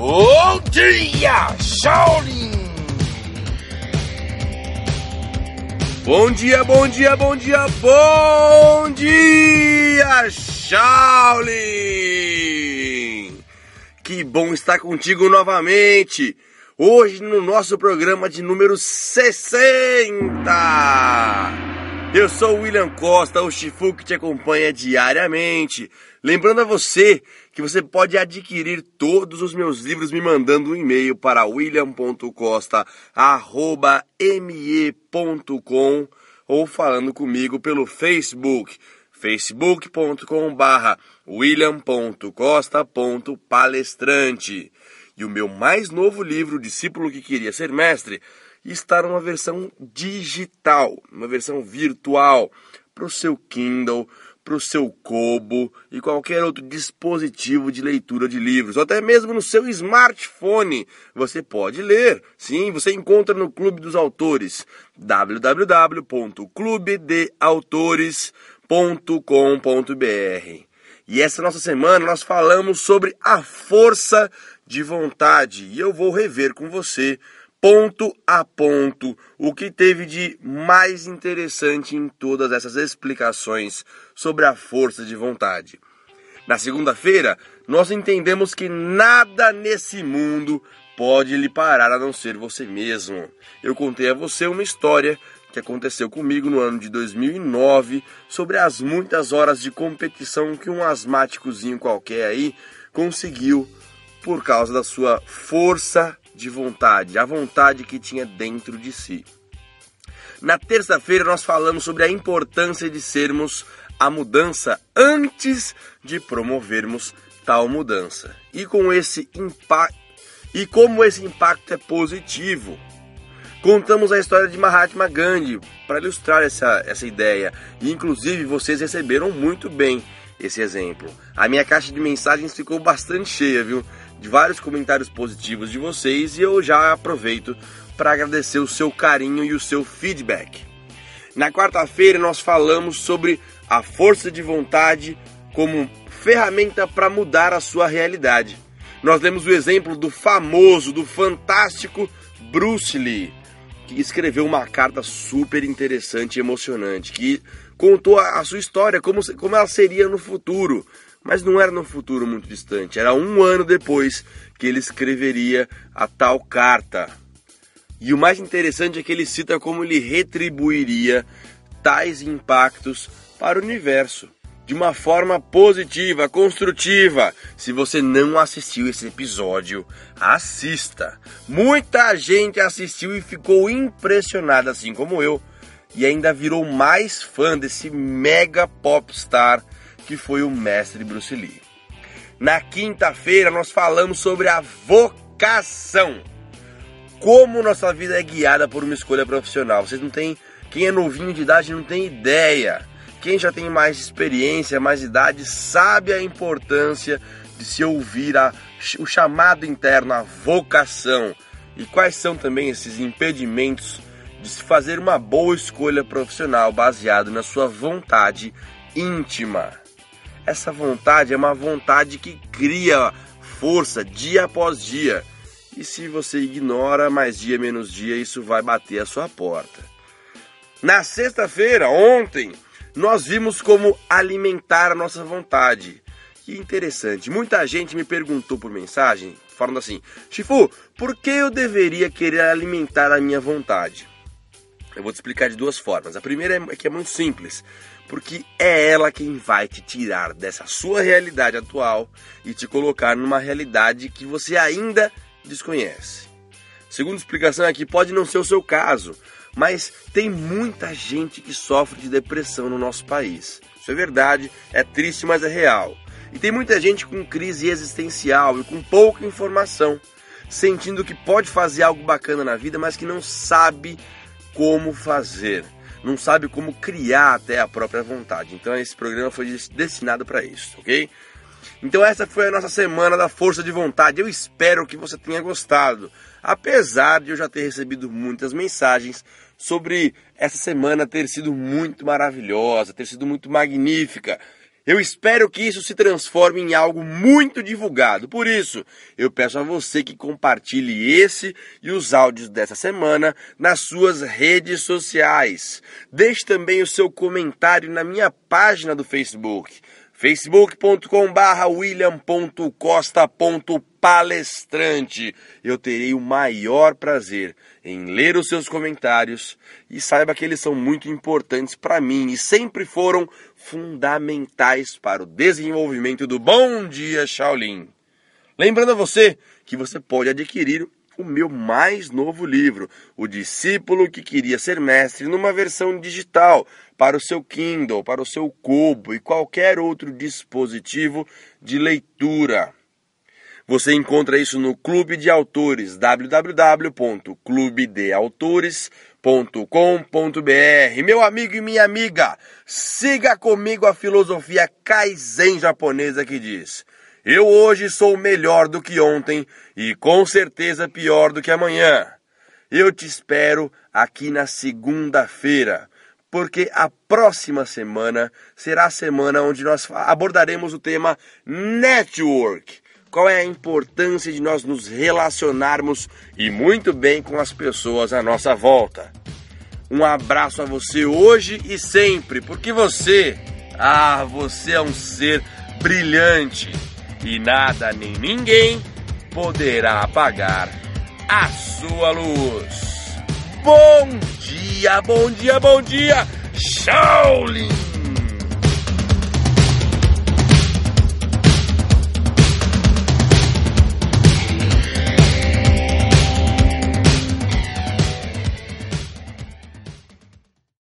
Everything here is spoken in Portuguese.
Bom dia, Shaolin! Bom dia, bom dia, bom dia, bom dia, Shaolin! Que bom estar contigo novamente! Hoje no nosso programa de número 60! Eu sou o William Costa, o Chifu que te acompanha diariamente. Lembrando a você que você pode adquirir todos os meus livros me mandando um e-mail para william.costa@me.com ou falando comigo pelo Facebook, facebook.com/barra william.costa.palestrante. E o meu mais novo livro, Discípulo que Queria Ser Mestre, está numa versão digital, uma versão virtual para o seu Kindle, para o seu Kobo e qualquer outro dispositivo de leitura de livros, ou até mesmo no seu smartphone. Você pode ler. Sim, você encontra no Clube dos Autores, www.clubedeautores.com.br. E essa nossa semana nós falamos sobre a força de vontade e eu vou rever com você ponto a ponto o que teve de mais interessante em todas essas explicações sobre a força de vontade. Na segunda-feira, nós entendemos que nada nesse mundo pode lhe parar a não ser você mesmo. Eu contei a você uma história que aconteceu comigo no ano de 2009 sobre as muitas horas de competição que um asmáticozinho qualquer aí conseguiu por causa da sua força de vontade, a vontade que tinha dentro de si. Na terça-feira nós falamos sobre a importância de sermos a mudança antes de promovermos tal mudança. E com esse impacto e como esse impacto é positivo. Contamos a história de Mahatma Gandhi para ilustrar essa, essa ideia. E inclusive vocês receberam muito bem esse exemplo. A minha caixa de mensagens ficou bastante cheia, viu? De vários comentários positivos de vocês e eu já aproveito para agradecer o seu carinho e o seu feedback. Na quarta-feira nós falamos sobre a força de vontade como ferramenta para mudar a sua realidade. Nós lemos o exemplo do famoso, do fantástico Bruce Lee, que escreveu uma carta super interessante e emocionante, que contou a sua história, como, como ela seria no futuro, mas não era no futuro muito distante, era um ano depois que ele escreveria a tal carta. E o mais interessante é que ele cita como ele retribuiria tais impactos para o universo de uma forma positiva, construtiva. Se você não assistiu esse episódio, assista. Muita gente assistiu e ficou impressionada, assim como eu, e ainda virou mais fã desse mega popstar que foi o mestre Bruce Lee. Na quinta-feira nós falamos sobre a vocação. Como nossa vida é guiada por uma escolha profissional. Vocês não têm, quem é novinho de idade não tem ideia. Quem já tem mais experiência, mais idade, sabe a importância de se ouvir a, o chamado interno, a vocação. E quais são também esses impedimentos de se fazer uma boa escolha profissional baseado na sua vontade íntima. Essa vontade é uma vontade que cria força dia após dia. E se você ignora mais dia menos dia, isso vai bater a sua porta. Na sexta-feira, ontem, nós vimos como alimentar a nossa vontade. Que interessante, muita gente me perguntou por mensagem, falando assim: Chifu, por que eu deveria querer alimentar a minha vontade? Eu vou te explicar de duas formas. A primeira é que é muito simples porque é ela quem vai te tirar dessa sua realidade atual e te colocar numa realidade que você ainda desconhece. Segunda explicação é que pode não ser o seu caso, mas tem muita gente que sofre de depressão no nosso país. Isso é verdade, é triste, mas é real. E tem muita gente com crise existencial e com pouca informação, sentindo que pode fazer algo bacana na vida, mas que não sabe como fazer não sabe como criar até a própria vontade. Então esse programa foi destinado para isso, ok? Então essa foi a nossa semana da força de vontade. Eu espero que você tenha gostado, apesar de eu já ter recebido muitas mensagens sobre essa semana ter sido muito maravilhosa, ter sido muito magnífica. Eu espero que isso se transforme em algo muito divulgado. Por isso, eu peço a você que compartilhe esse e os áudios dessa semana nas suas redes sociais. Deixe também o seu comentário na minha página do Facebook facebook.com barra william.costa.palestrante. Eu terei o maior prazer em ler os seus comentários e saiba que eles são muito importantes para mim e sempre foram fundamentais para o desenvolvimento do Bom Dia Shaolin. Lembrando a você que você pode adquirir o meu mais novo livro, O Discípulo que Queria Ser Mestre, numa versão digital para o seu Kindle, para o seu Kobo e qualquer outro dispositivo de leitura. Você encontra isso no Clube de Autores, www.clubedeautores.com.br. Meu amigo e minha amiga, siga comigo a filosofia Kaizen japonesa que diz: eu hoje sou melhor do que ontem e com certeza pior do que amanhã. Eu te espero aqui na segunda-feira, porque a próxima semana será a semana onde nós abordaremos o tema Network. Qual é a importância de nós nos relacionarmos e muito bem com as pessoas à nossa volta. Um abraço a você hoje e sempre, porque você, ah, você é um ser brilhante e nada nem ninguém poderá apagar a sua luz. Bom dia, bom dia, bom dia, Shaolin!